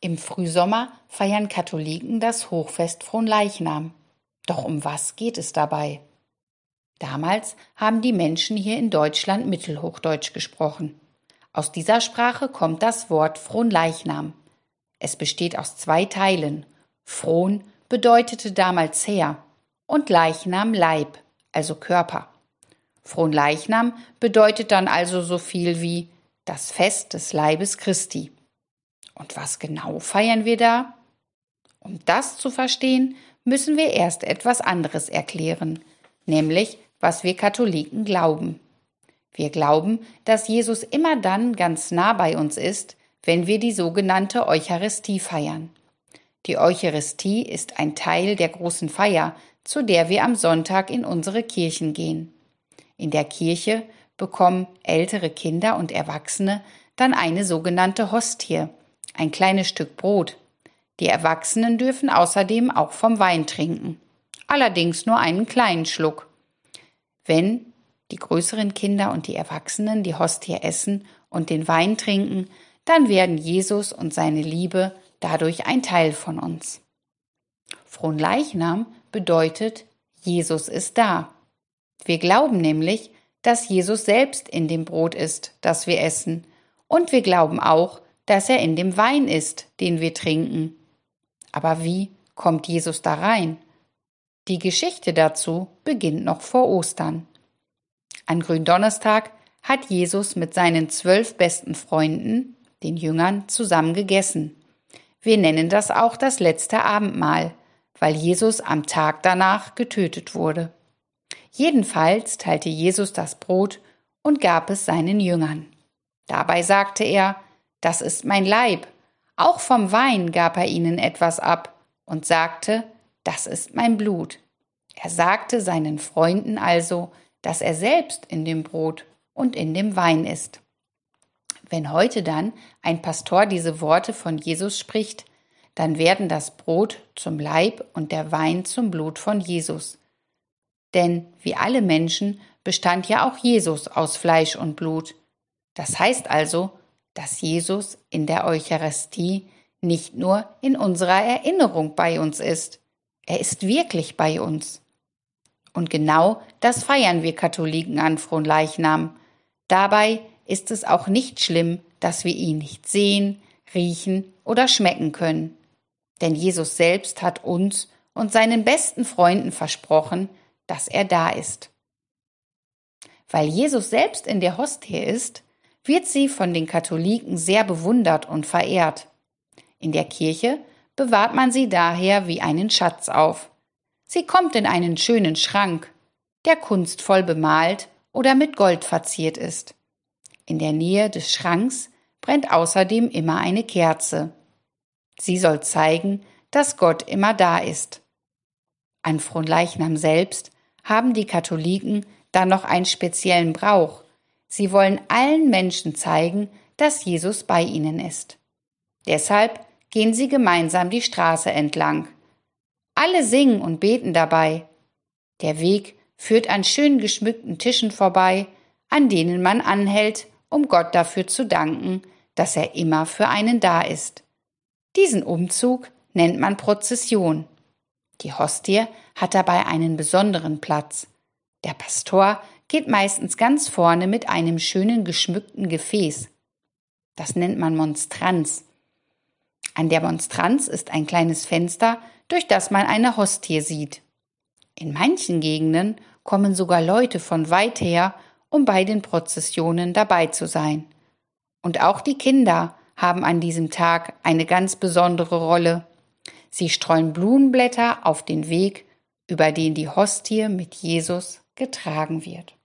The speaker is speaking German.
Im Frühsommer feiern Katholiken das Hochfest Fronleichnam. Doch um was geht es dabei? Damals haben die Menschen hier in Deutschland Mittelhochdeutsch gesprochen. Aus dieser Sprache kommt das Wort Fronleichnam. Es besteht aus zwei Teilen. Fron bedeutete damals Herr und Leichnam Leib, also Körper. Fronleichnam bedeutet dann also so viel wie das Fest des Leibes Christi. Und was genau feiern wir da? Um das zu verstehen, müssen wir erst etwas anderes erklären, nämlich was wir Katholiken glauben. Wir glauben, dass Jesus immer dann ganz nah bei uns ist, wenn wir die sogenannte Eucharistie feiern. Die Eucharistie ist ein Teil der großen Feier, zu der wir am Sonntag in unsere Kirchen gehen. In der Kirche bekommen ältere Kinder und Erwachsene dann eine sogenannte Hostie, ein kleines Stück Brot. Die Erwachsenen dürfen außerdem auch vom Wein trinken, allerdings nur einen kleinen Schluck. Wenn die größeren Kinder und die Erwachsenen die Hostie essen und den Wein trinken, dann werden Jesus und seine Liebe dadurch ein Teil von uns. Fronleichnam bedeutet, Jesus ist da. Wir glauben nämlich, dass Jesus selbst in dem Brot ist, das wir essen, und wir glauben auch, dass er in dem Wein ist, den wir trinken. Aber wie kommt Jesus da rein? Die Geschichte dazu beginnt noch vor Ostern. An Gründonnerstag hat Jesus mit seinen zwölf besten Freunden, den Jüngern, zusammen gegessen. Wir nennen das auch das letzte Abendmahl, weil Jesus am Tag danach getötet wurde. Jedenfalls teilte Jesus das Brot und gab es seinen Jüngern. Dabei sagte er, das ist mein Leib. Auch vom Wein gab er ihnen etwas ab und sagte, das ist mein Blut. Er sagte seinen Freunden also, dass er selbst in dem Brot und in dem Wein ist. Wenn heute dann ein Pastor diese Worte von Jesus spricht, dann werden das Brot zum Leib und der Wein zum Blut von Jesus. Denn wie alle Menschen bestand ja auch Jesus aus Fleisch und Blut. Das heißt also, dass Jesus in der Eucharistie nicht nur in unserer Erinnerung bei uns ist, er ist wirklich bei uns. Und genau das feiern wir Katholiken an Fronleichnam. Dabei ist es auch nicht schlimm, dass wir ihn nicht sehen, riechen oder schmecken können. Denn Jesus selbst hat uns und seinen besten Freunden versprochen, dass er da ist. Weil Jesus selbst in der Hostie ist, wird sie von den Katholiken sehr bewundert und verehrt. In der Kirche bewahrt man sie daher wie einen Schatz auf. Sie kommt in einen schönen Schrank, der kunstvoll bemalt oder mit Gold verziert ist. In der Nähe des Schranks brennt außerdem immer eine Kerze. Sie soll zeigen, dass Gott immer da ist. An Fronleichnam selbst haben die Katholiken dann noch einen speziellen Brauch, Sie wollen allen Menschen zeigen, dass Jesus bei ihnen ist. Deshalb gehen sie gemeinsam die Straße entlang. Alle singen und beten dabei. Der Weg führt an schön geschmückten Tischen vorbei, an denen man anhält, um Gott dafür zu danken, dass er immer für einen da ist. Diesen Umzug nennt man Prozession. Die Hostie hat dabei einen besonderen Platz. Der Pastor geht meistens ganz vorne mit einem schönen geschmückten Gefäß. Das nennt man Monstranz. An der Monstranz ist ein kleines Fenster, durch das man eine Hostie sieht. In manchen Gegenden kommen sogar Leute von weit her, um bei den Prozessionen dabei zu sein. Und auch die Kinder haben an diesem Tag eine ganz besondere Rolle. Sie streuen Blumenblätter auf den Weg, über den die Hostie mit Jesus getragen wird.